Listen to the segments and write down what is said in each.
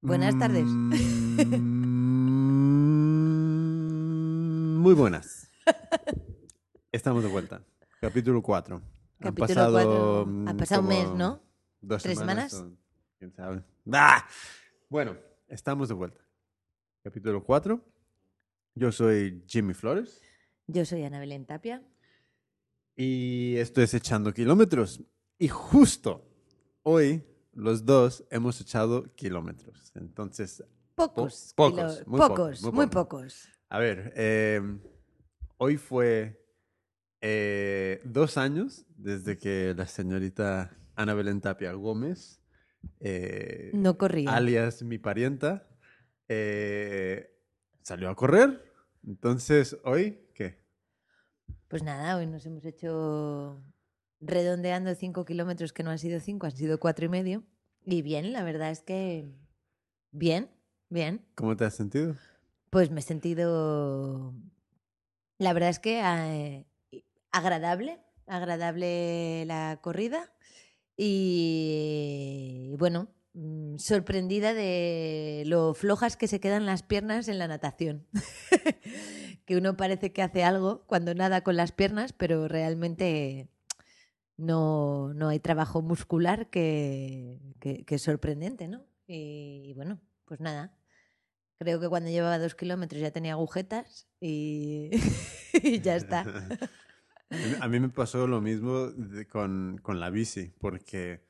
Buenas tardes. Mm, Muy buenas. Estamos de vuelta. Capítulo 4. Capítulo cuatro. Ha pasado un mes, ¿no? Dos ¿Tres semanas. semanas? o ¿Quién sabe? ¡Ah! Bueno, estamos de vuelta. Capítulo 4. Yo soy Jimmy Flores Yo soy Ana Belén Tapia. y esto es Echando Kilómetros. Y justo hoy los dos hemos echado kilómetros. Entonces, Pocos. pocos, kilo- muy pocos, pocos, muy muy pocos. pocos. A ver, eh, hoy fue eh, dos años desde que la señorita Ana Belén Tapia Gómez, eh, No corría. alias mi parienta, eh, salió a correr. Entonces, hoy, ¿qué? Pues nada, hoy nos hemos hecho redondeando cinco kilómetros que no han sido cinco, han sido cuatro y medio. Y bien, la verdad es que bien, bien. ¿Cómo te has sentido? Pues me he sentido, la verdad es que eh, agradable, agradable la corrida y bueno, mm, sorprendida de lo flojas que se quedan las piernas en la natación. que uno parece que hace algo cuando nada con las piernas, pero realmente no, no hay trabajo muscular que, que- que es sorprendente, ¿no? Y, bueno, pues nada. Creo que cuando llevaba dos kilómetros ya tenía agujetas y, y ya está. A mí- me pasó lo mismo con, con la bici, porque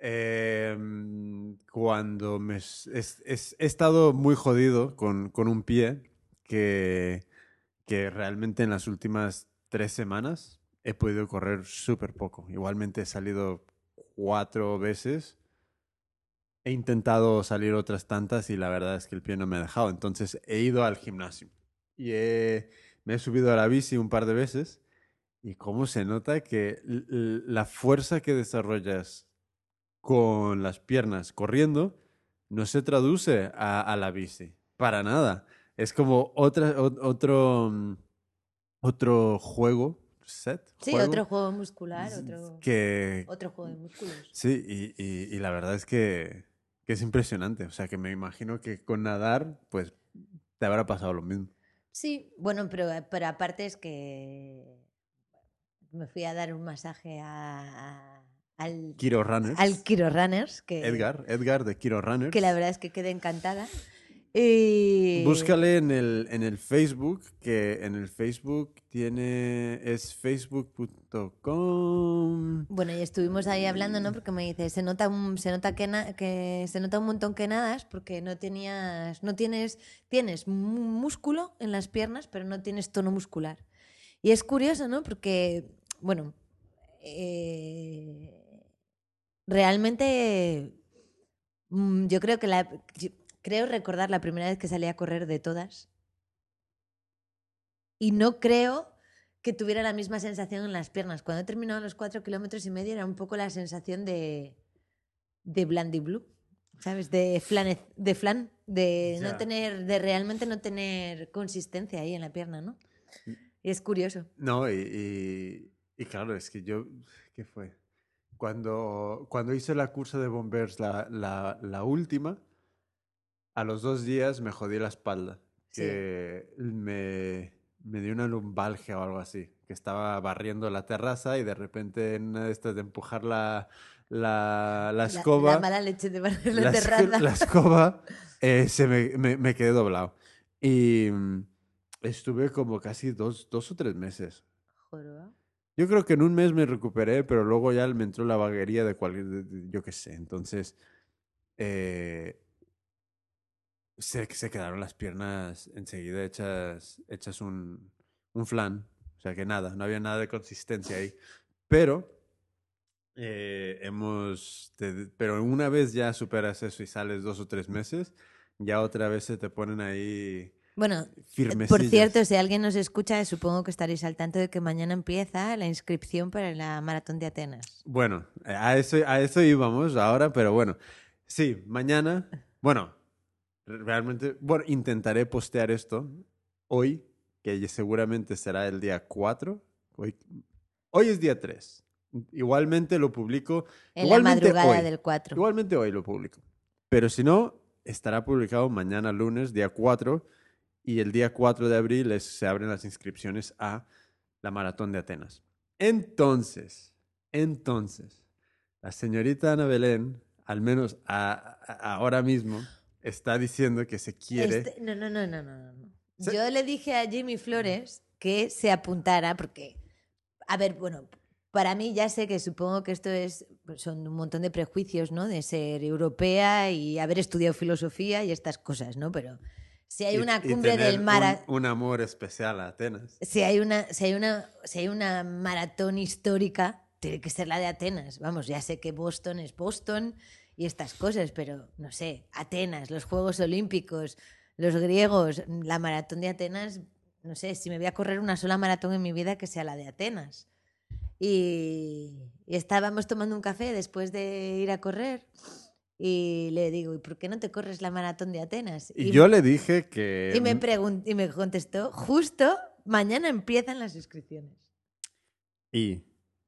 em, cuando me s- es- es- he estado muy jodido con, con un pie que, que realmente en las últimas tres semanas he podido correr súper poco. Igualmente he salido cuatro veces. He intentado salir otras tantas y la verdad es que el pie no me ha dejado. Entonces he ido al gimnasio y he- me he subido a la bici un par de veces. Y cómo se nota que la fuerza que desarrollas con las piernas corriendo no se traduce a, la bici. Para nada. Es como otra, otro, mm, otro juego, set. Sí, juego, otro juego muscular, otro, Que, otro juego de músculos. Sí, y, y- y la verdad es que, que es impresionante. O sea, que me imagino que con nadar, pues, te habrá pasado lo mismo. Sí, bueno, pero, pero aparte es que me fui a dar un masaje a, a- al, Kiro Runners. al Kiro Runners, que, Edgar, Edgar de Kiro Runners. que la verdad es que quedé encantada. Y... Búscale en el, en el Facebook, que en el Facebook tiene, es facebook.com. Bueno, y estuvimos ahí hablando, ¿no? Porque me dice, se nota un, se nota que, na- que se nota un montón que nadas porque no tenías, no tienes, tienes músculo en las piernas, pero no tienes tono muscular. Y es curioso, ¿no? Porque, bueno, eh, realmente mm, yo creo que la, creo recordar la primera vez que salí a correr de todas y no creo que tuviera la misma sensación en las piernas. Cuando he terminado los cuatro kilómetros y medio era un poco la sensación de, de Blandy Blue, ¿sabes? De flan, de flan, de no tener, de realmente no tener consistencia ahí en la pierna, ¿no? Y es curioso. No, y, y- y claro, es que yo, ¿qué fue? Cuando, cuando hice la cursa de bombers, la, la, la última, a los dos días me jodí la espalda. Sí. Que me, me dio una lumbalgia o algo así. Que estaba barriendo la terraza y de repente en una de estas de empujar la, la, la escoba. La, mala leche de barrer la, la, terraza. la escoba eh, se me, me, me quedé doblado. Y mm, estuve como casi dos, dos o tres meses. Joroba. Yo creo que en un mes me recuperé, pero luego ya me entró la vaguería de cualquier, yo qué sé. Entonces, eh, se, se quedaron las piernas enseguida hechas, hechas un, un flan. O sea que nada, no había nada de consistencia ahí. Pero, eh, hemos, te- pero una vez ya superas eso y sales dos o tres meses, ya otra vez se te ponen ahí Bueno, por cierto, si alguien nos escucha, supongo que estaréis al tanto de que mañana empieza la inscripción para la Maratón de Atenas. Bueno, a eso, a eso íbamos ahora, pero bueno. Sí, mañana, bueno, realmente, bueno, intentaré postear esto hoy, que seguramente será el día 4. Hoy, hoy es día 3. Igualmente lo publico. En igualmente la madrugada hoy. del 4. Igualmente hoy lo publico. Pero si no, estará publicado mañana lunes, día 4, y el día 4 de abril es- se abren las inscripciones a la Maratón de Atenas. Entonces, entonces, la señorita Ana Belén, al menos a- a- ahora mismo, está diciendo que se quiere... Este- no, no, no, no, no, no. Se- Yo le dije a Jimmy Flores que se apuntara porque, a ver, bueno, para mí ya sé que supongo que esto es, pues, son un montón de prejuicios, ¿no? De ser europea y haber estudiado filosofía y estas cosas, ¿no? Pero si hay una y cumbre tener del mar, Un, un amor especial a Atenas. si hay una, si hay una, si hay una maratón histórica, tiene que ser la de Atenas. Vamos, ya sé que Boston es Boston y estas cosas, pero no sé, Atenas, los Juegos Olímpicos, los griegos, la maratón de Atenas, no sé, si me voy a correr una sola maratón en mi vida, que sea la de Atenas. Y, y estábamos tomando un café después de ir a correr y le digo, ¿y por qué no te corres la maratón de Atenas? Y, yo le dije que... y me, y me contestó, justo mañana empiezan las inscripciones. Y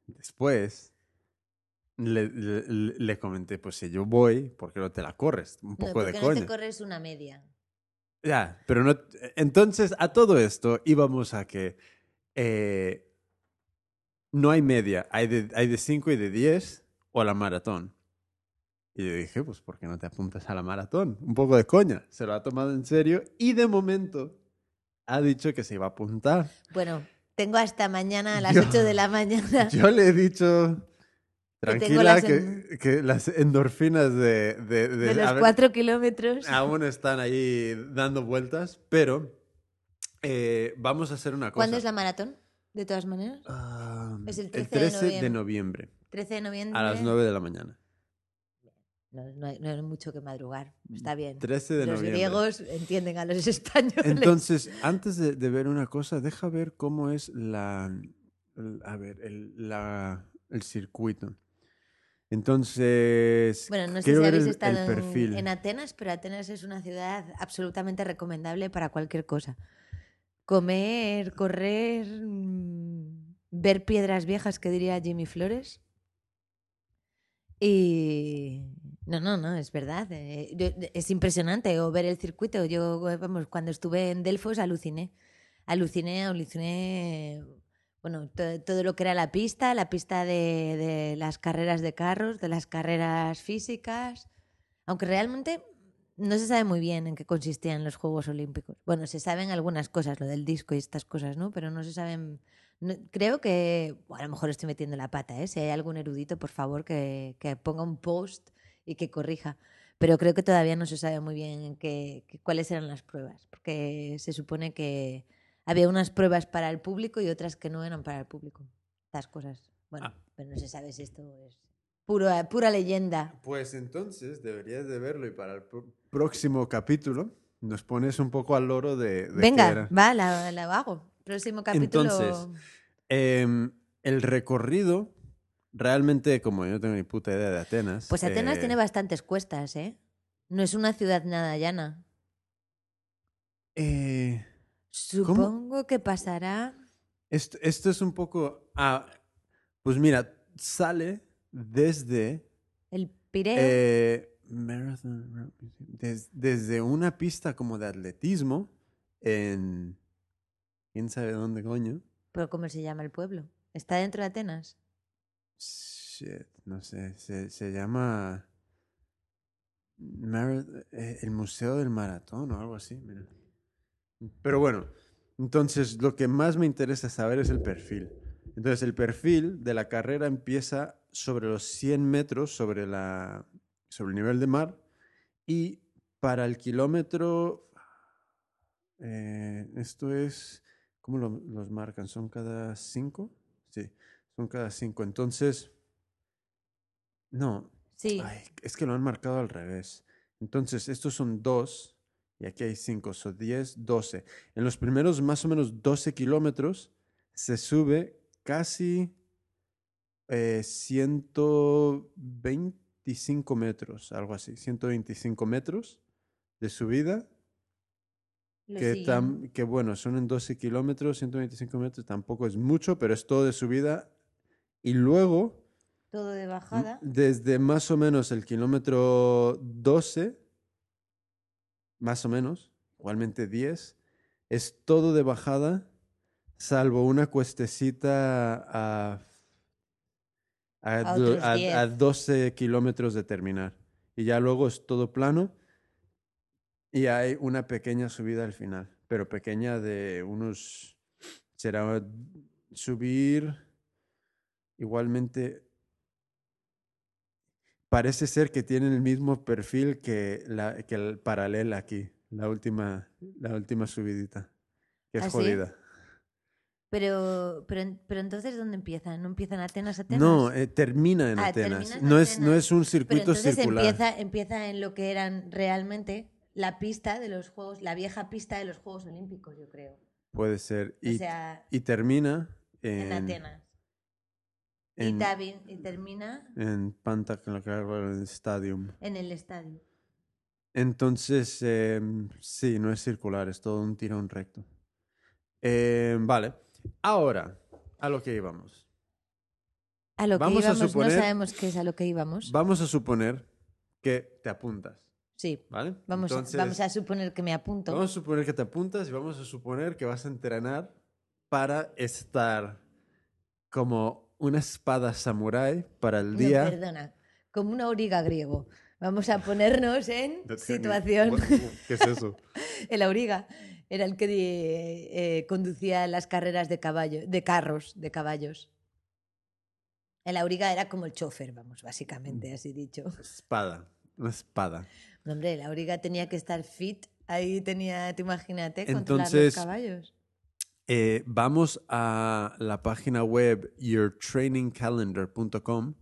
después le, le- le comenté, pues si yo voy, ¿por qué no te la corres? Un No, poco ¿por de no coña. te corres una media? Ya, pero no... Entonces, a todo esto íbamos a que eh, no hay media, hay de, hay de 5 y de 10 o la maratón. Y yo dije, pues ¿por qué no te apuntas a la maratón? Un poco de coña. Se lo ha tomado en serio y de momento ha dicho que se iba a apuntar. Bueno, tengo hasta mañana a las Yo- 8 de la mañana. Yo le he dicho, tranquila, que, en- que las endorfinas de, de, de- de los haber- cuatro kilómetros. aún están ahí dando vueltas, pero eh, vamos a hacer una cosa. ¿Cuándo es la maratón? De todas maneras. Ah, Es el el 13 de 13 de noviembre, 13 de noviembre. a las 9 de la mañana. No, no hay, no hay mucho que madrugar. Está bien. 13 de los noviembre. griegos entienden a los españoles. Entonces, antes de, ver una cosa, deja ver cómo es la, a ver, el, la- el circuito. Entonces, Bueno, no sé si habéis el, estado el en- perfil. En, Atenas, pero Atenas es una ciudad absolutamente recomendable para cualquier cosa. Comer, correr, mm, ver piedras viejas, que diría Jimmy Flores. Y no, no, no, es verdad. eh, es impresionante o ver el circuito. Yo, vamos, cuando estuve en Delfos aluciné. Aluciné, aluciné. Bueno, to- todo, lo que era la pista, la pista de, de las carreras de carros, de las carreras físicas. Aunque realmente no se sabe muy bien en qué consistían los Juegos Olímpicos. Bueno, se saben algunas cosas, lo del disco y estas cosas, ¿no? Pero no se saben. no- creo que. bueno, a lo mejor estoy metiendo la pata, ¿eh? Si hay algún erudito, por favor, que, que ponga un post y que corrija. Pero creo que todavía no se sabe muy bien qué- qué- cuáles eran las pruebas. Porque se supone que había unas pruebas para el público y otras que no eran para el público. Estas cosas. Bueno, Ah. pero no se sabe si esto es pura, pura leyenda. Pues entonces deberías de verlo y para el próximo capítulo nos pones un poco al loro de, de qué Venga, era. va, la, la hago. Próximo capítulo. Entonces, Em, el recorrido, realmente, como yo no tengo ni puta idea de Atenas. pues Atenas eh, tiene bastantes cuestas, ¿eh? No es una ciudad nada llana. eh, Supongo que pasará. esto, esto es un poco. Ah, pues mira, sale desde. El Pireo. eh, Marathon des- desde una pista como de atletismo en. ¿Quién sabe dónde, coño? ¿Pero cómo se llama el pueblo? ¿Está dentro de Atenas? Shit, no sé, se, se llama eh, el Museo del Maratón o algo así, mira. Pero bueno, entonces lo que más me interesa saber es el perfil. Entonces el perfil de la carrera empieza sobre los 100 metros sobre, la, sobre el nivel de mar y para el kilómetro, eh, esto es, ¿cómo lo- los marcan? ¿Son cada cinco? Sí, son cada cinco. Entonces, no, Sí. Ay, es que lo han marcado al revés. Entonces, estos son dos y aquí hay cinco, son 10, 12. En los primeros más o menos 12 kilómetros se sube casi eh, 125 metros, algo así, 125 metros de subida. Que, tam- que bueno, son en 12 kilómetros, 125 metros, tampoco es mucho, pero es todo de subida Y luego, Todo de bajada. desde más o menos el kilómetro 12, más o menos, igualmente 10, es todo de bajada, salvo una cuestecita a, a, A do- otros a- 10. a 12 kilómetros de terminar. Y ya luego es todo plano y hay una pequeña subida al final, pero pequeña de unos, será subir igualmente. Parece ser que tienen el mismo perfil que, la, que el paralel aquí, la última, la última subidita, que es ¿Ah, sí? jodida. Pero, pero, pero entonces, ¿dónde empiezan? ¿No empiezan Atenas, Atenas? No, eh, termina en Ah, Atenas. termina en No es, no es un Pero circuito entonces circular. empieza, empieza en lo que eran realmente la pista de los Juegos, la vieja pista de los Juegos Olímpicos, yo creo. Puede ser. O Y, sea, y termina en, en, Atenas. Y, en, también- y termina en Pantaclaclar Stadium. en el estadio. Entonces, em, sí, no es circular, es todo un tirón recto. Em, vale, ahora, a lo que íbamos. A lo Vamos que a íbamos, suponer- no sabemos qué es a lo que íbamos. Vamos a suponer que te apuntas, Sí, ¿vale? vamos, Entonces, a, vamos a suponer que me apunto. vamos a suponer que te apuntas y vamos a suponer que vas a entrenar para estar como una espada samurái para el No, día. perdona, como una auriga griego. Vamos a ponernos en No situación. ¿Qué es eso? El auriga era el que eh, conducía las carreras de caballo, de carros, de caballos. El auriga era como el chofer, vamos, Mm. básicamente, así dicho. Espada, una espada. No, Hombre, el auriga tenía que estar fit. Ahí tenía, te imagínate, controlar Entonces, los caballos. Eh, vamos a la página web yourtrainingcalendar.com,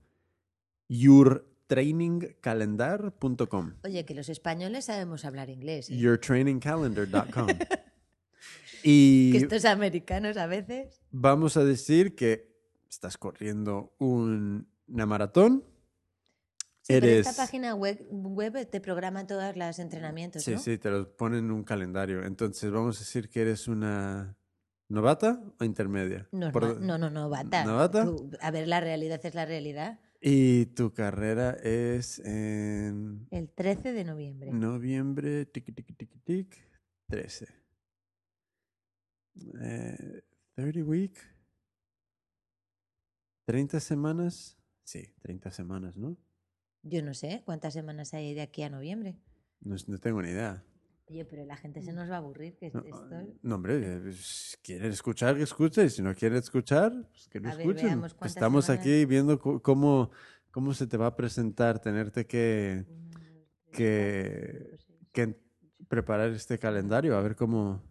yourtrainingcalendar.com, Oye, que los españoles sabemos hablar inglés. ¿eh? yourtrainingcalendar.com. y Que estos americanos a veces. vamos a decir que estás corriendo un- una maratón. Sí, pero Eres... esta página web, web te programa todos los entrenamientos, Sí, ¿no? sí, te lo ponen en un calendario. Entonces vamos a decir que eres una novata o intermedia. Norma- Por- No, no, no, bata. ¿Novata? Tú- a ver, la realidad es la realidad. Y tu carrera es en El 13 de noviembre. noviembre, tiqui, tiqui, tiqui, tic, 13. Eh, 30 week. 30 semanas. Sí, 30 semanas, ¿no? Yo no sé cuántas semanas hay de aquí a noviembre. No, no tengo ni idea. Oye, pero la gente se nos va a aburrir. Que No, esto... no, hombre, eh, pues, quieren escuchar, que escuche. y Si no quieren escuchar, pues que no A ver, escuchen. cuántas Estamos semanas. aquí viendo cómo, cómo se te va a presentar, tenerte que, que, preparar este calendario, a ver cómo...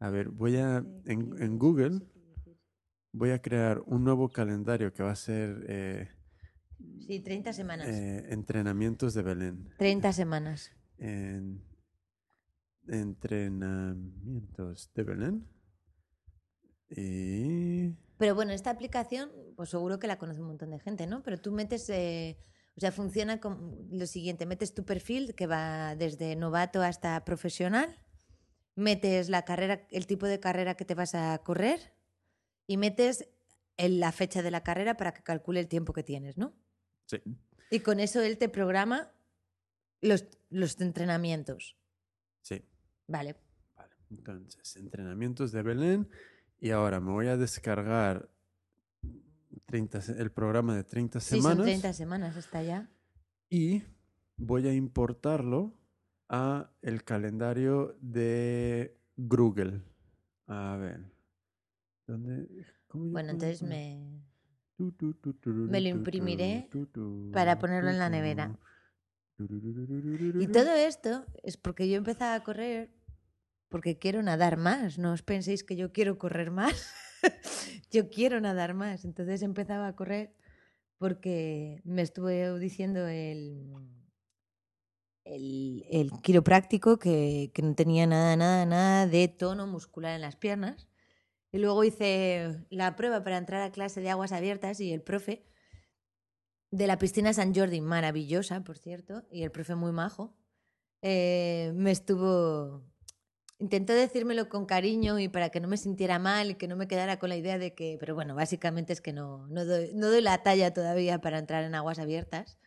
A ver, voy a... En, en Google voy a crear un nuevo calendario que va a ser eh, Sí, 30 semanas. eh, entrenamientos de Belén. 30 semanas. En- entrenamientos de Belén. Y... Pero bueno, esta aplicación, pues seguro que la conoce un montón de gente, ¿no? Pero tú metes, eh, o sea, funciona como lo siguiente, metes tu perfil que va desde novato hasta profesional, metes la carrera, el tipo de carrera que te vas a correr y metes la fecha de la carrera para que calcule el tiempo que tienes, ¿no? Sí. Y con eso él te programa los, los entrenamientos. Sí. Vale. Vale. Entonces, entrenamientos de Belén. Y ahora me voy a descargar 30 se- el programa de 30 Sí, semanas. son 30 semanas, está ya. y voy a importarlo a el calendario de Google. A ver. ¿Dónde? ¿Cómo Bueno, entonces me... Me lo imprimiré para ponerlo en la nevera. Y todo esto es porque yo empezaba a correr porque quiero nadar más. No os penséis que yo quiero correr más. yo quiero nadar más. Entonces empezaba a correr porque me estuve diciendo el, el, el quiropráctico que, que no tenía nada, nada, nada de tono muscular en las piernas. Y luego hice la prueba para entrar a clase de aguas abiertas y el profe de la piscina San Jordi, maravillosa, por cierto, y el profe muy majo, eh, me estuvo intentó decírmelo con cariño y para que no me sintiera mal y que no me quedara con la idea de que, pero bueno, básicamente es que no, no, doy, no doy la talla todavía para entrar en aguas abiertas.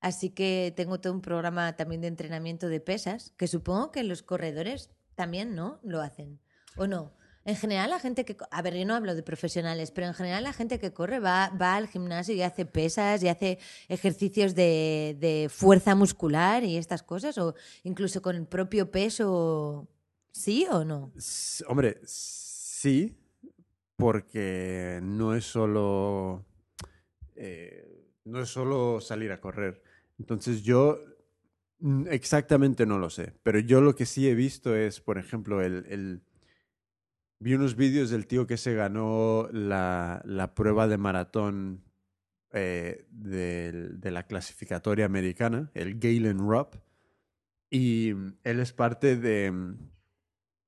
Así que tengo todo un programa también de entrenamiento de pesas, que supongo que los corredores también, ¿no? Lo hacen. ¿O no? En general, la gente que. A ver, yo no hablo de profesionales, pero en general, la gente que corre va, va al gimnasio y hace pesas y hace ejercicios de, de fuerza muscular y estas cosas, o incluso con el propio peso. ¿Sí o no? Hombre, sí, porque no es solo. eh, no es solo salir a correr. Entonces yo exactamente no lo sé. Pero yo lo que sí he visto es, por ejemplo, el- vi unos vídeos del tío que se ganó la, la prueba de maratón eh, de la clasificatoria americana, el Galen Rupp. Y mm, él es parte de, mm,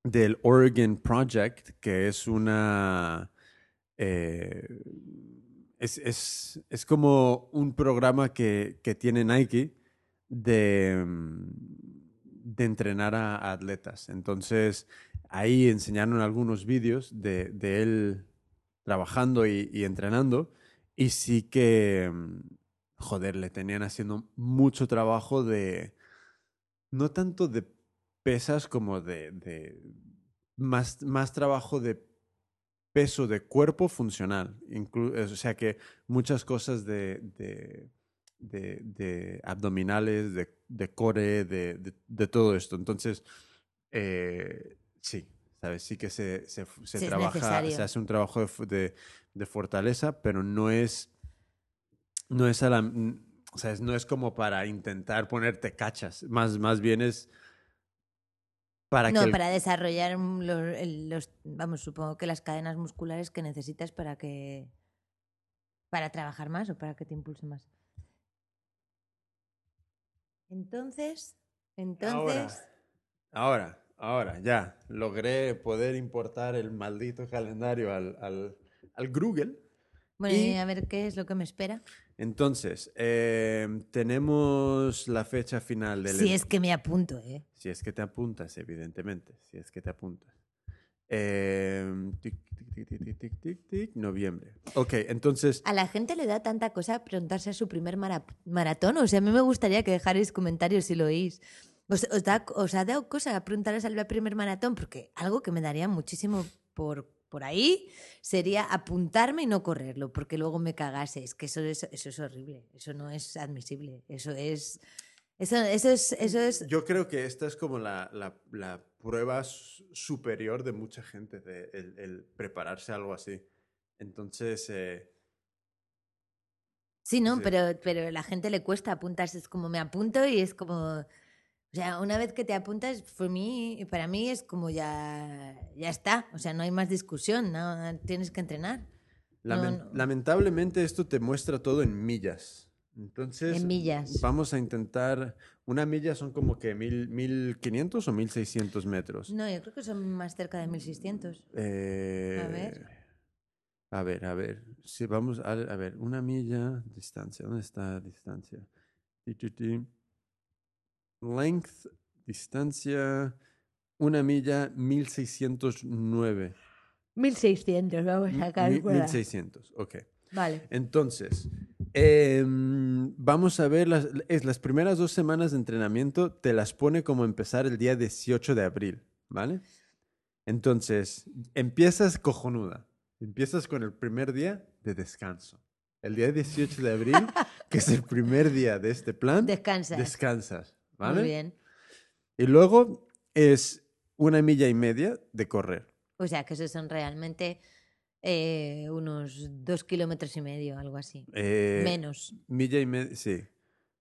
del Oregon Project, que es una... eh, es, es- es como un programa que, que tiene Nike de, mm, de entrenar a, atletas. Entonces, ahí enseñaron algunos vídeos de, de él trabajando y, entrenando. Y sí que, mm, joder, le tenían haciendo mucho trabajo de, no tanto de pesas como de, más, más trabajo de peso de cuerpo funcional. Inclu- o sea que muchas cosas de, de, de- de abdominales, de, de core, de, de- de todo esto. Entonces, eh, sí, ¿sabes? Sí que se, se, se Sí, es trabaja, se hace un trabajo de, de- fortaleza, pero no es, no es a la, mm, o sea, es- no es como para intentar ponerte cachas, más, más bien es para no, que el- para desarrollar lo- el- los, vamos, supongo que las cadenas musculares que necesitas para que para trabajar más o para que te impulse más. Entonces, entonces, Ahora, ahora, ya, logré poder importar el maldito calendario al, al, al Google. bueno, y a ver qué es lo que me espera. Entonces, eh, tenemos la fecha final del... Si es que me apunto, ¿eh? Si es que te apuntas, evidentemente, si es que te apuntas. Eh, tic, tic, tic, noviembre. Ok, entonces... A la gente le da tanta cosa preguntarse a su primer mara maratón. O sea, a mí me gustaría que dejarais comentarios si lo oís. Os, os, da, os ha dado cosa preguntaros al primer maratón, porque algo que me daría muchísimo por, por ahí sería apuntarme y no correrlo, porque luego me cagase. Es que eso, eso, eso es horrible, eso no es admisible, eso es... Eso, eso es. Eso es yo creo que esta es como la, la- la prueba superior de mucha gente, de el, el prepararse a algo así. Entonces, eh, Sí, no, Sí. pero, pero a la gente le cuesta apuntarse. Es como me apunto y es como. O sea, una vez que te apuntas, for mí, para mí es como ya, ya está. O sea, no hay más discusión, no tienes que entrenar. lamen- no. lamentablemente esto te muestra todo en millas. Entonces, En millas. vamos a intentar, una milla son como que mil, 1500 o 1600 metros. No, yo creo que son más cerca de 1600. Eh, ver. A ver, a ver. Si vamos a, a ver, una milla, distancia. ¿Dónde está distancia? Length, distancia, una milla, 1609. 1600, vamos a calcular. 1600, ok. Vale. Entonces, em, vamos a ver, las, es, las primeras dos semanas de entrenamiento te las pone como empezar el día 18 de abril, ¿vale? Entonces, empiezas cojonuda. Empiezas con el primer día de descanso. El día 18 de abril, que es el primer día de este plan, Descansa. descansas, ¿vale? Muy bien. Y luego es una milla y media de correr. O sea, que esos son realmente eh, unos dos kilómetros y medio, algo así. Eh, Menos. Milla y media, sí.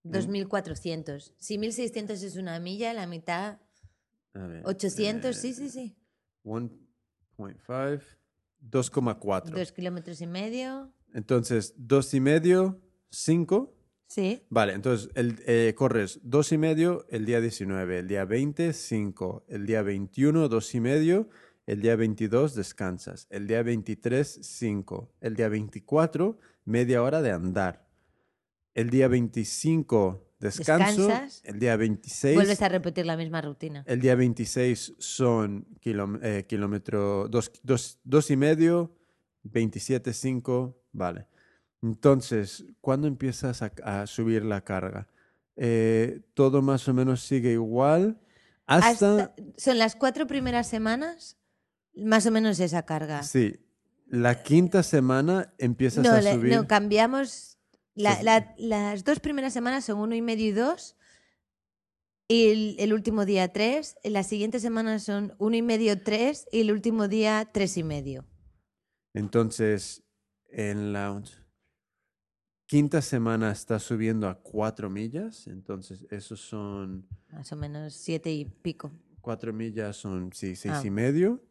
2.400. Si 1.600 es una milla, la mitad, A ver, 800, eh, sí, sí, sí. 1.5, 2,4. Dos kilómetros y medio. Entonces, dos y medio, 5. Sí. Vale, entonces el, eh, corres dos y medio el día 19, el día 20, 5, el día 21, dos y medio, el día 22 descansas, el día 23, 5, el día 24, media hora de andar, el día 25 descanso. Descansas. El día 26. Vuelves a repetir la misma rutina. El día 26 son eh, kilómetro dos, dos- dos y medio, 27, 5, vale. Entonces, ¿cuándo empiezas a, a subir la carga? Eh, todo más o menos sigue igual hasta... Hasta- son las cuatro primeras semanas, más o menos esa carga. Sí, la quinta semana empiezas No, a le- subir. no, cambiamos. la- Sí. la- las dos primeras semanas son uno y medio y dos. Y el, el último día tres. y Las siguientes semanas son uno y medio, tres. Y el último día tres y medio. Entonces, en la quinta semana estás subiendo a cuatro millas. Entonces, esos son... Más o menos siete y pico. Cuatro millas son, sí, seis Ah. y medio.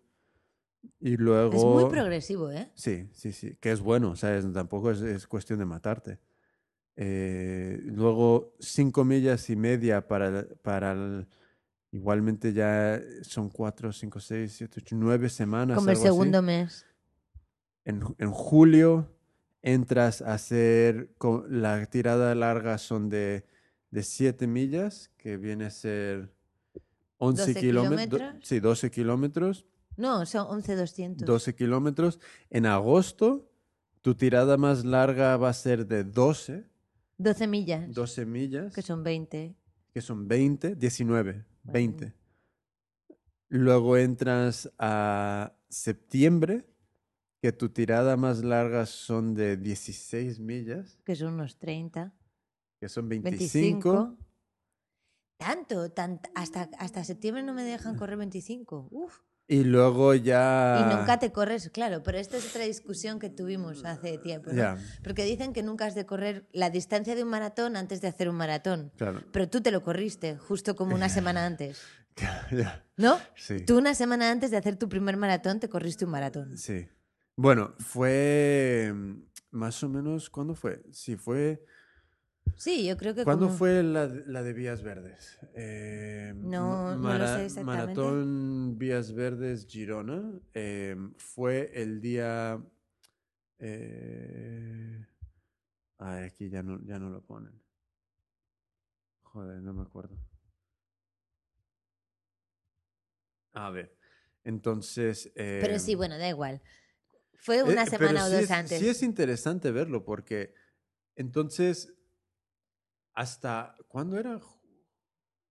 Y luego... Es muy progresivo, ¿eh? Sí, sí, sí, que es bueno, ¿sabes? Tampoco es, es cuestión de matarte. Eh, luego, cinco millas y media para, el- para el- igualmente ya son cuatro, cinco, seis, siete, ocho, nueve semanas. Como el algo así. segundo mes. En, en julio entras a hacer, co- la tirada larga son de, de 7 millas, que viene a ser 11 12 kilómetros. kilómetros. Sí, 12 kilómetros. No, son 11,200. 12 kilómetros. En agosto, tu tirada más larga va a ser de 12, 12 millas. 12 millas, Que son 20. que son 20, 19, Vale. 20. Luego entras a septiembre, que tu tirada más larga son de 16 millas, Que son unos 30. que son 25. 25. Tanto, tant- hasta, hasta septiembre no me dejan correr 25. Uf. Y luego ya... Y nunca te corres, claro, pero esta es otra discusión que tuvimos hace tiempo. ¿no? Porque dicen que nunca has de correr la distancia de un maratón antes de hacer un maratón. claro. Pero tú te lo corriste justo como una semana antes. Ya, ¿No? sí. Tú una semana antes de hacer tu primer maratón te corriste un maratón. Sí. Bueno, fue mm, más o menos, ¿cuándo fue? Sí, fue... Sí, yo creo que ¿Cuándo como- fue la, la de Vías Verdes? Eh, No, no lo sé exactamente. Maratón Vías Verdes Girona. eh, fue el día... Eh, ay, aquí ya no, ya no lo ponen. Joder, no me acuerdo. A ver, entonces... Pero sí, eh, bueno, da igual. Fue una semana o sí dos es- antes. Sí es interesante verlo porque entonces hasta ¿cuándo era?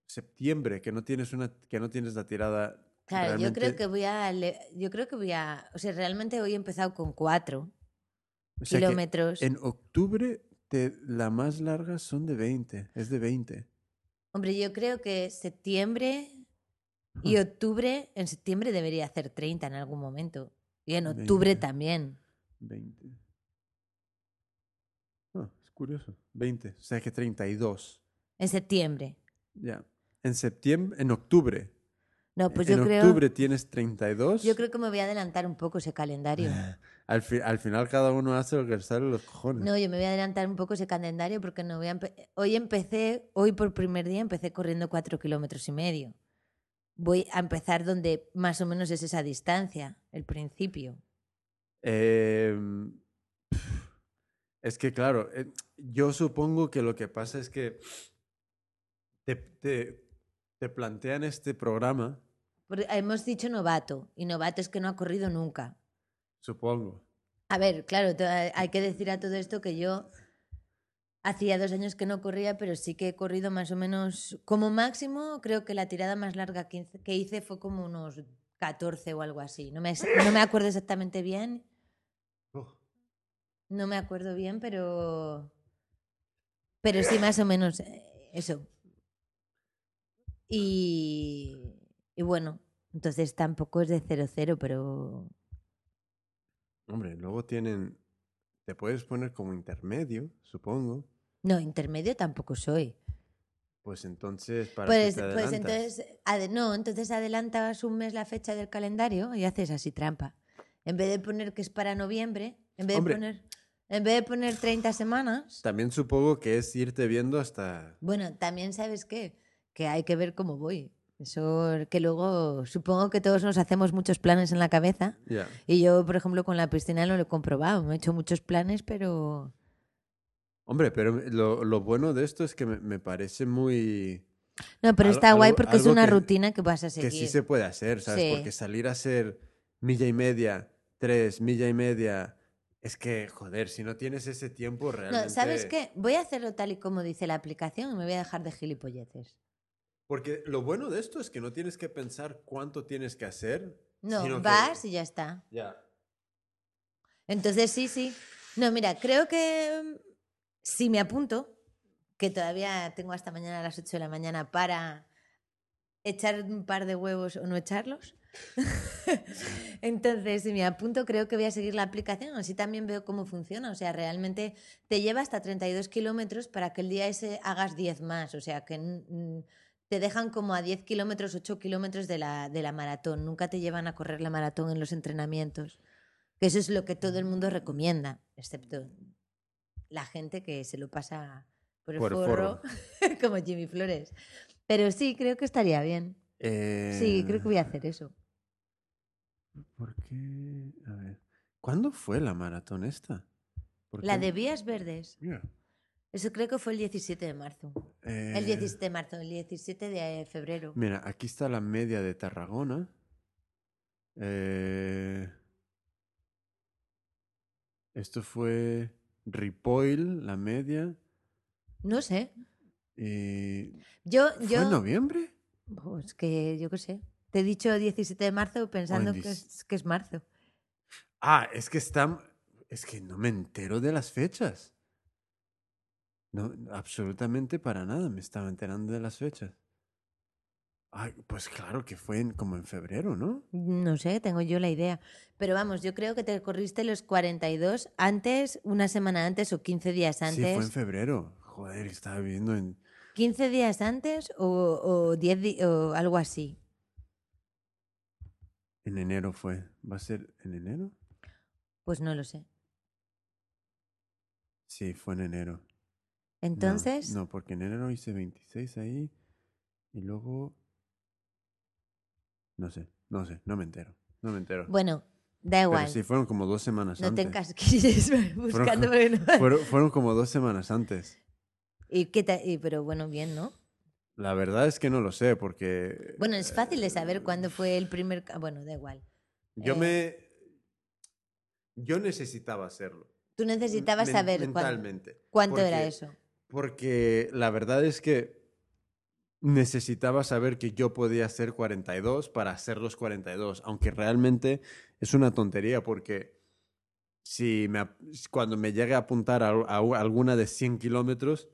Septiembre que no tienes una que no tienes la tirada. Claro, yo creo que voy a. Yo creo que voy a. O sea, realmente hoy he empezado con cuatro o sea que kilómetros. en octubre te- la más larga son de 20, es de 20. Hombre, yo creo que septiembre y octubre. En septiembre debería hacer 30 en algún momento. Y en octubre 20. también. 20. Ah, curioso. 20, o sea que 32. En septiembre. Ya. En septiembre, en octubre. No, pues en yo creo. octubre tienes 32. Yo creo que me voy a adelantar un poco ese calendario. Al, fi- al final cada uno hace lo que le sale de los cojones. No, yo me voy a adelantar un poco ese calendario porque no voy a empe- hoy empecé, hoy por primer día empecé corriendo cuatro kilómetros y medio. Voy a empezar donde más o menos es esa distancia, el principio. Em, es que claro, eh, yo supongo que lo que pasa es que te, te- te plantean este programa, Porque hemos dicho novato y novato es que no ha corrido nunca. supongo. A ver, claro, to- hay que decir a todo esto que yo hacía dos años que no corría, pero sí que he corrido más o menos como máximo. Creo que la tirada más larga que hice, que hice fue como unos 14 o algo así. No me, no me acuerdo exactamente bien. No me acuerdo bien, pero. Pero sí, más o menos eh, eso. Y. Y bueno, entonces tampoco es de 0-0, pero. Hombre, luego tienen, te puedes poner como intermedio, supongo. No, intermedio tampoco soy. Pues entonces, para Pues, te pues entonces, no, entonces adelantas un mes la fecha del calendario y haces así trampa. En vez de poner que es para noviembre, en vez Hombre. de poner, en vez de poner 30 semanas, También supongo que es irte viendo hasta... bueno, también sabes qué, que hay que ver cómo voy. Eso que luego supongo que todos nos hacemos muchos planes en la cabeza Ya. y yo, por ejemplo, con la piscina no lo he comprobado. Me he hecho muchos planes, pero Hombre, pero lo, lo bueno de esto es que me, me parece muy... No, pero Al- está guay algo- porque es una que- rutina que vas a Que seguir. sí se puede hacer, ¿sabes? Sí. Porque salir a hacer milla y media, tres, milla y media, es que, joder, si no tienes ese tiempo realmente... No, ¿sabes qué? Voy a hacerlo tal y como dice la aplicación y me voy a dejar de gilipolleces. Porque lo bueno de esto es que no tienes que pensar cuánto tienes que hacer. No, que- vas y ya está. Ya. Entonces, sí, sí. No, mira, creo que mm, si me apunto, que todavía tengo hasta mañana a las 8 de la mañana para echar un par de huevos o no echarlos. Entonces, si me apunto, creo que voy a seguir la aplicación. Así también veo cómo funciona. O sea, realmente te lleva hasta 32 kilómetros para que el día ese hagas 10 más. O sea, que te dejan como a 10 kilómetros, 8 kilómetros de la, de la maratón. Nunca te llevan a correr la maratón en los entrenamientos. Que eso es lo que todo el mundo recomienda, excepto la gente que se lo pasa por el Por el forro, como Jimmy Flores. Pero sí, creo que estaría bien. Sí, creo que voy a hacer eso. Eh, ¿Por qué? A ver. ¿Cuándo fue la maratón esta? ¿Por La qué? de Vías Verdes. Mira, Eso creo que fue el 17 de marzo. El eh, 17 de marzo, el 17 de febrero. Mira, aquí está la media de Tarragona. Eh, esto fue Ripoll, la media. No sé. Y... Yo, ¿Fue yo. en noviembre? Pues que yo qué sé. Te he dicho 17 de marzo pensando que es, que es marzo. Ah, es que están. Es que no me entero de las fechas. No, absolutamente para nada me estaba enterando de las fechas. Ay, pues claro que fue en- como en febrero, ¿no? No sé, tengo yo la idea. Pero vamos, yo creo que te corriste los 42 antes, una semana antes o 15 días Sí, antes. fue en febrero. Joder, estaba viviendo en. 15 días antes o, o 10 di- o algo así. En enero fue. ¿Va a ser en enero? Pues no lo sé. Sí, fue en enero. No, Entonces, No, porque en enero hice 26 ahí. Y luego. No sé, no sé, no me entero. No me entero. bueno, da Pero igual. sí, fueron como dos semanas no te antes. encasquilles buscando. co- porque no- Fueron, fueron como dos semanas antes. ¿Y qué y- pero bueno, bien, ¿no? La verdad es que no lo sé, porque. Bueno, es fácil de saber cuándo fue el primer. Bueno, da igual. Yo eh, me. Yo necesitaba hacerlo. Tú necesitabas men- saber mentalmente. cuánto era porque- eso. Porque la verdad es que necesitaba saber que yo podía hacer 42 para hacer los 42, aunque realmente es una tontería porque si me, cuando me llegue a apuntar a, a alguna de 100 kilómetros,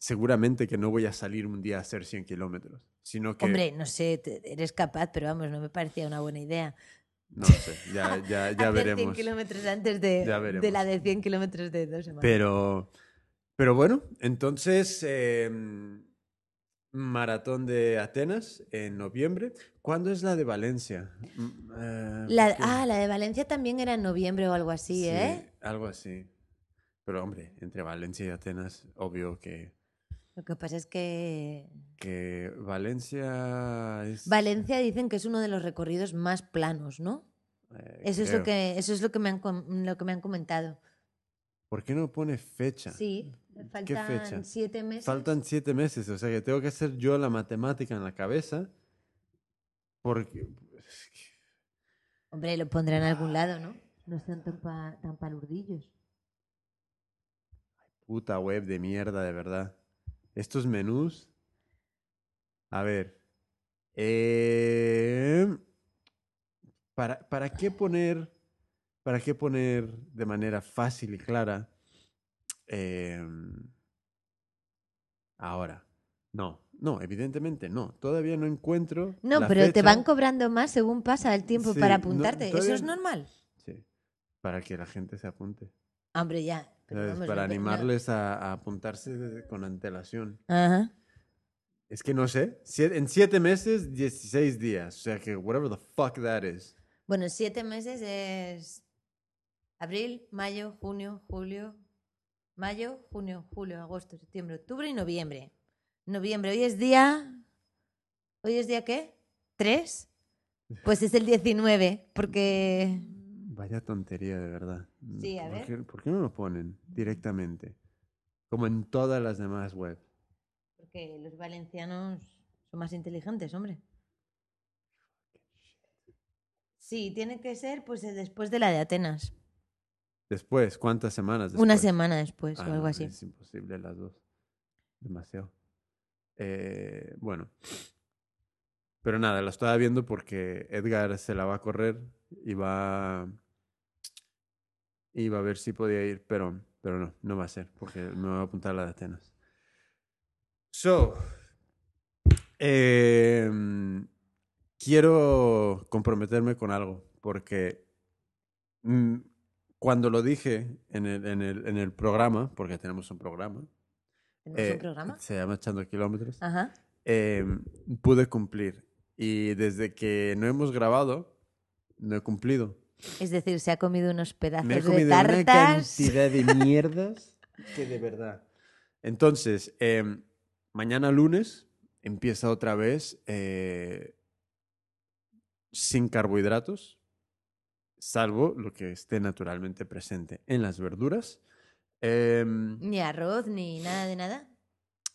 seguramente que no voy a salir un día a hacer 100 kilómetros, sino que... Hombre, no sé, eres capaz, pero vamos, no me parecía una buena idea. No sé, ya, ya, ya Hacer 100 veremos. kilómetros antes de, Ya de veremos. la de 100 kilómetros de dos semanas. Pero, pero bueno, entonces, em, maratón de Atenas en noviembre. ¿Cuándo es la de Valencia? Mm, eh, La- ah, la de Valencia también era en noviembre o algo así, sí, ¿eh? Algo así. Pero hombre, entre Valencia y Atenas, obvio que, Lo que pasa es que que Valencia es... Valencia dicen que es uno de los recorridos más planos, ¿no? eh, Eso es lo que eso es lo que me han lo que me han comentado. ¿Por qué no pone fecha? Sí, faltan fecha? siete meses. Faltan siete meses, o sea que tengo que hacer yo la matemática en la cabeza. Porque... Hombre, lo pondrá en algún lado, ¿no? No sean tan, pa- tan palurdillos. Puta web de mierda, de verdad. Estos menús. A ver. eh, ¿para, ¿Para qué poner. ¿Para qué poner de manera fácil y clara? eh, ahora. No, no, evidentemente no. Todavía no encuentro. No, la pero te van cobrando más según pasa el tiempo Sí, para no, apuntarte. ¿Eso es no- normal? Sí, para que la gente se apunte. Hombre, ya. Vamos, para no- animarles a, a apuntarse con antelación. Ajá. Es que no sé. Sie- en siete meses, 16 días. O sea que, whatever the fuck that is. Bueno, siete meses es abril, mayo, junio, julio, mayo, junio, julio, agosto, septiembre, octubre y noviembre. Noviembre, hoy es día... ¿Hoy es día qué? ¿Tres? Pues es el 19, porque... Vaya tontería, de verdad. Sí, a ¿Por ver. qué, por qué no lo ponen directamente? como en todas las demás webs. Porque los valencianos son más inteligentes, hombre. Sí, tiene que ser pues eh, después de la de Atenas. Después, ¿cuántas semanas después? Una semana después Ah, o algo no, así. Es imposible las dos. Demasiado. Eh, bueno. Pero nada, la estaba viendo porque Edgar se la va a correr y va. Iba a ver si podía ir, pero, pero no, no va a ser, porque me voy a apuntar a la de Atenas. So. em, quiero comprometerme con algo, porque mm, cuando lo dije en el, en el, en el programa, porque tenemos un programa, ¿Tenemos eh, un programa? se llama Echando Kilómetros, Ajá. eh, pude cumplir. Y desde que no hemos grabado, no he cumplido. Es decir, se ha comido unos pedazos Me he de comido una tartas. cantidad de mierdas que de verdad. Entonces, em, mañana lunes empieza otra vez eh, sin carbohidratos, salvo lo que esté naturalmente presente en las verduras. Em, Ni arroz, ni nada de nada.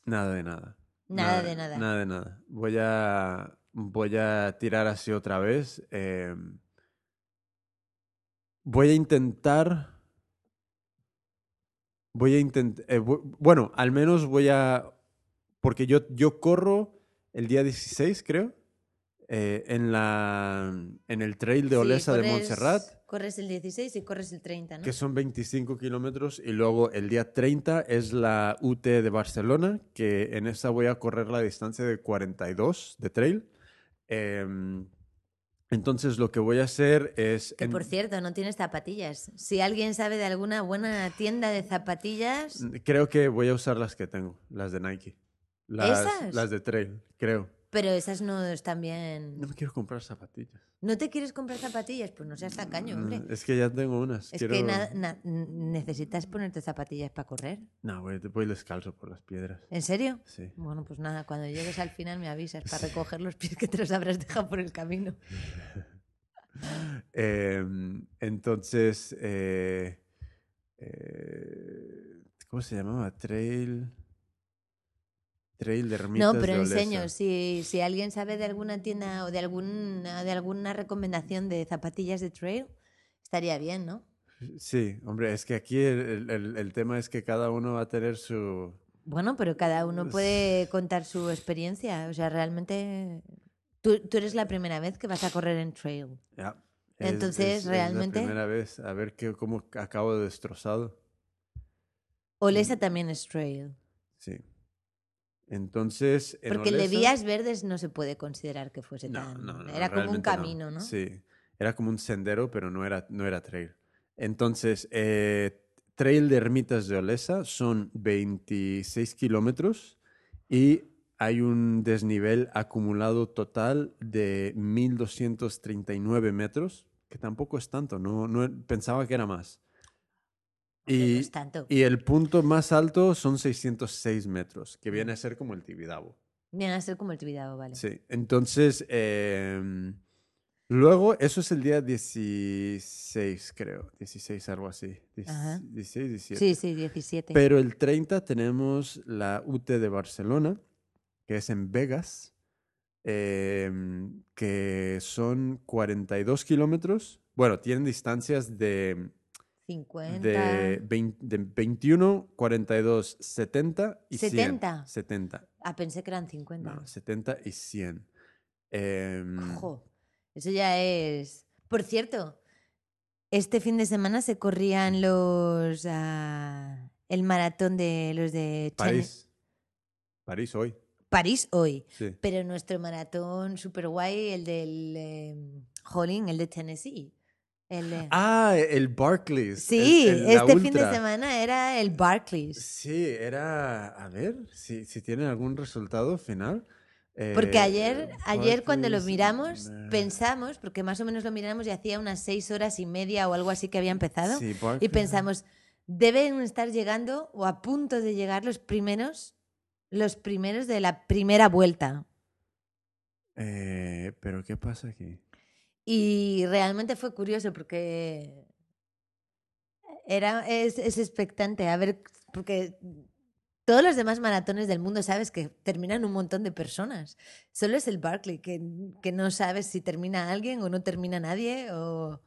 Nada de nada. Nada de nada. Nada de nada. Voy a, voy a tirar así otra vez. Eh, voy a intentar. Voy a intentar. bueno, al menos voy a. Porque yo, yo corro el día 16, creo. eh, en, la, en el trail de Sí, Olesa de Montserrat Corres el 16 y corres el 30, ¿no? que son 25 kilómetros y luego el día 30 es la UT de Barcelona, que en esa voy a correr la distancia de 42 de trail. Em, entonces lo que voy a hacer es... Que en- por cierto, no tienes zapatillas. Si alguien sabe de alguna buena tienda de zapatillas, Creo que voy a usar las que tengo, las de Nike. Las, ¿Esas? las de trail, creo. Pero esas no están bien. No me quiero comprar zapatillas. ¿No te quieres comprar zapatillas? Pues no seas tacaño, hombre. Mm, Es que ya tengo unas. Es quiero- que na- na- necesitas ponerte zapatillas para correr. No, voy, voy descalzo por las piedras. ¿En serio? Sí. Bueno, pues nada, cuando llegues al final me avisas para recoger los pies que te los habrás dejado por el camino. Em, entonces, eh, eh, ¿cómo se llamaba? Trail. Trail de Ermitas No, pero de enseño, si, si alguien sabe de alguna tienda o de alguna, de alguna recomendación de zapatillas de trail, estaría bien, ¿no? Sí, hombre, es que aquí el, el- el tema es que cada uno va a tener su. Bueno, pero cada uno puede contar su experiencia. O sea, realmente tú, tú eres la primera vez que vas a correr en trail. ya, es- Entonces, es- es realmente- la primera vez, a ver qué, cómo acabo de destrozado. Olesa también es trail. Sí. Entonces. en Porque el de vías verdes no se puede considerar que fuese No, tan... no, no, Era como un camino, ¿no? Sí, era como un sendero, pero no era, no era trail. Entonces, eh, trail de Ermitas de Olesa son 26 kilómetros y hay un desnivel acumulado total de 1.239 metros, que tampoco es tanto, no, no pensaba que era más. No Y, es tanto. y el punto más alto son 606 metros, que viene a ser como el Tibidabo. Viene a ser como el Tibidabo, vale. Sí, entonces, em, luego, eso es el día 16, creo, 16, algo así, Diez- Ajá. 16, 17. Sí, sí, 17. Pero el 30 tenemos la UT de Barcelona, que es en Vegas, em, que son 42 kilómetros. Bueno, tienen distancias de, 50. de, 20 de 21, 42, 70 y 100. 70. 70. Ah, pensé que eran 50. No, 70 y 100. Em, Ojo, eso ya es. Por cierto, este fin de semana se corrían los. ah, el maratón de los de París. París hoy. París hoy. Sí. Pero nuestro maratón super guay, el del eh, Jolín, el de Tennessee. El de- Ah, el Barclays. sí, el- el- la este fin de semana era el Barclays. Sí, era. A ver si, si tienen algún resultado final. Porque Eh, ayer, ayer cuando lo miramos, eh, pensamos, porque más o menos lo miramos y hacía unas seis horas y media o algo así que había empezado, sí, y pensamos, deben estar llegando o a punto de llegar los primeros, los primeros de la primera vuelta. Eh, Pero ¿qué pasa aquí? Y realmente fue curioso porque era, es, es expectante, a ver, porque Todos los demás maratones del mundo sabes que terminan un montón de personas. Solo es el Barclay que, que no sabes si termina alguien o no termina nadie o...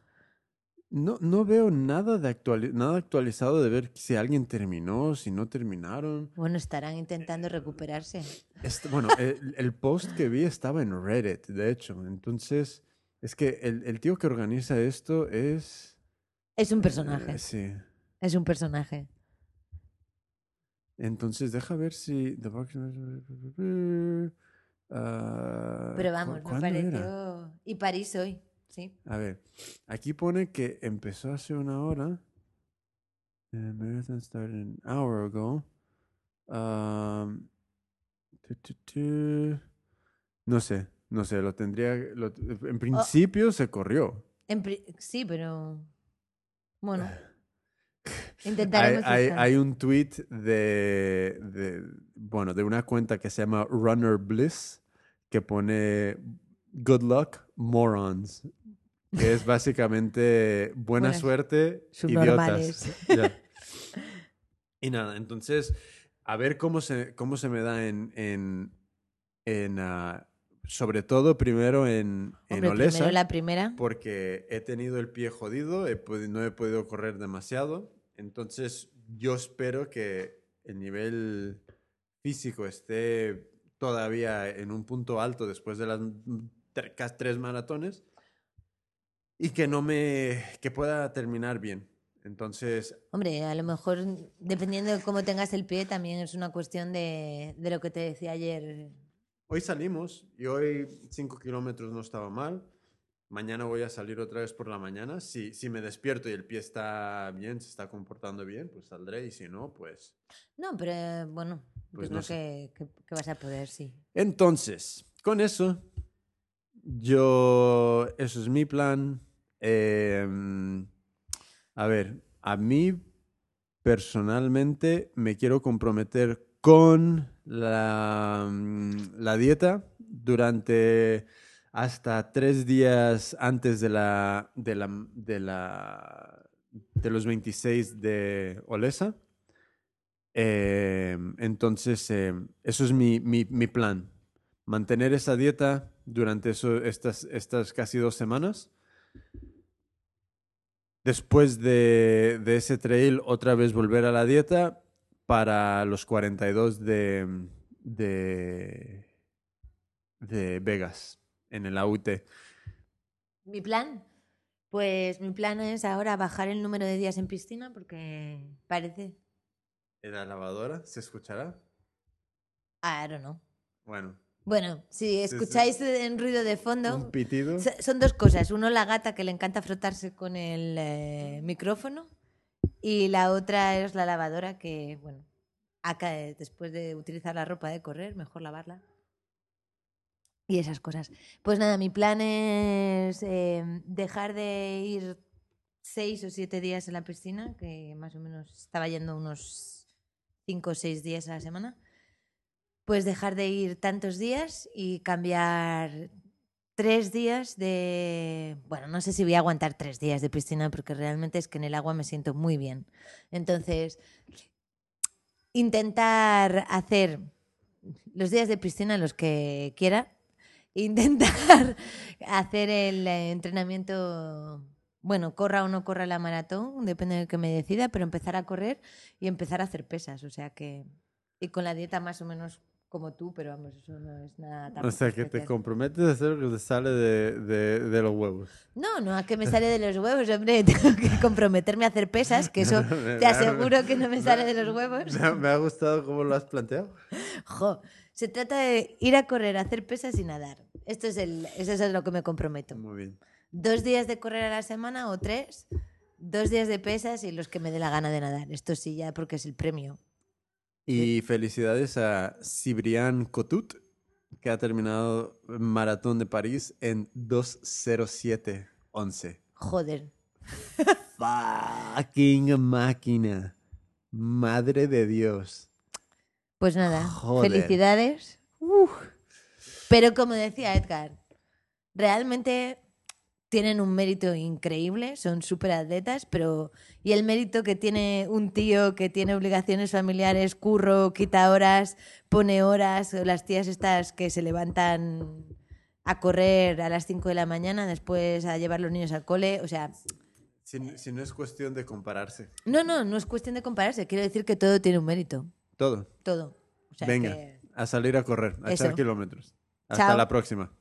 No, no veo nada, de actuali- nada actualizado de ver si alguien terminó, si no terminaron. Bueno, estarán intentando recuperarse. Este- bueno, el, el post que vi estaba en Reddit, de hecho. Entonces, es que el, el tío que organiza esto es... Es un personaje. eh, sí. Es un personaje. Entonces, deja ver si... The Box- Ah, Pero ¿cu- vamos, me ¿cuándo era? pareció... Y París hoy, sí. A ver, aquí pone que empezó hace una hora. The marathon started an hour ago. Um, tu, tu, tu. No sé, no sé, lo tendría. lo- en principio se corrió. En pri- sí, pero... Bueno, Hay, intentaremos hay, un tweet de, de, bueno, de una cuenta que se llama Runner Bliss que pone Good luck, morons. Que es básicamente buena Buenas- suerte, idiotas. Y nada, entonces, a ver cómo se, cómo se me da en, en, en ah, sobre todo primero en, en Hombre, Olesa primero la primera. porque he tenido el pie jodido, he no he podido correr demasiado. Entonces, yo espero que el nivel físico esté todavía en un punto alto después de las tres maratones y que no me que pueda terminar bien. Entonces, Hombre, a lo mejor dependiendo de cómo tengas el pie también es una cuestión de, de lo que te decía ayer. Hoy salimos y hoy cinco kilómetros no estaba mal. Mañana voy a salir otra vez por la mañana. Si, si me despierto y el pie está bien, se está comportando bien, pues saldré. Y si no, pues... No, pero eh, bueno, Pues yo no creo que, que- que vas a poder, sí. Entonces, con eso, yo... Eso es mi plan. Em, a ver, a mí personalmente me quiero comprometer con la, dieta durante hasta tres días antes de la de la de la de los 26 de Olesa. Em, entonces, em, eso es mi, mi, mi plan. Mantener esa dieta durante eso, estas, estas casi dos semanas. Después de, de ese trail, otra vez volver a la dieta para los 42 de, de, de Vegas, en el AUT. Mi plan, pues mi plan es ahora bajar el número de días en piscina porque parece, ¿En la lavadora? ¿Se escuchará? I don't know. Bueno, Bueno, si escucháis un ruido de fondo, un pitido. So- Son dos cosas. Uno, la gata que le encanta frotarse con el eh, micrófono. Y la otra es la lavadora que, bueno, acá después de utilizar la ropa de correr, mejor lavarla. Y esas cosas. Pues nada, mi plan es eh, dejar de ir seis o siete días en la piscina, que más o menos estaba yendo unos cinco o seis días a la semana. Pues dejar de ir tantos días y cambiar tres días de... Bueno, no sé si voy a aguantar tres días de piscina porque realmente es que en el agua me siento muy bien. Entonces, intentar hacer los días de piscina los que quiera, intentar hacer el entrenamiento, bueno, corra o no corra la maratón, depende de que me decida, pero empezar a correr y empezar a hacer pesas, o sea que... Y con la dieta más o menos como tú, pero vamos, eso no es nada tan O sea, que te comprometes a hacer lo que te sale de, de, de los huevos. No, no, a que me sale de los huevos, hombre. Tengo que comprometerme a hacer pesas, que eso te aseguro que no me sale de los huevos. Me ha, gustado cómo lo has planteado. Jo, se trata de ir a correr, hacer pesas y nadar. Esto es el, eso es a lo que me comprometo. Muy bien. Dos días de correr a la semana o tres, dos días de pesas y los que me dé la gana de nadar. Esto sí ya porque es el premio. Y felicidades a Cibrián Cotut, que ha terminado Maratón de París en 2.07.11. Joder. Fucking máquina. Madre de Dios. Pues nada, Joder. felicidades. Pero como decía Edgar, realmente tienen un mérito increíble, son súper atletas, pero y el mérito que tiene un tío que tiene obligaciones familiares, curro, quita horas, pone horas, o las tías estas que se levantan a correr a las 5 de la mañana, después a llevar los niños al cole, o sea, Si, si no es cuestión de compararse. no, no, no es cuestión de compararse, quiero decir que todo tiene un mérito, Todo. todo. O sea, Venga, que- a salir a correr, a Eso. echar kilómetros. Hasta Chao. la próxima.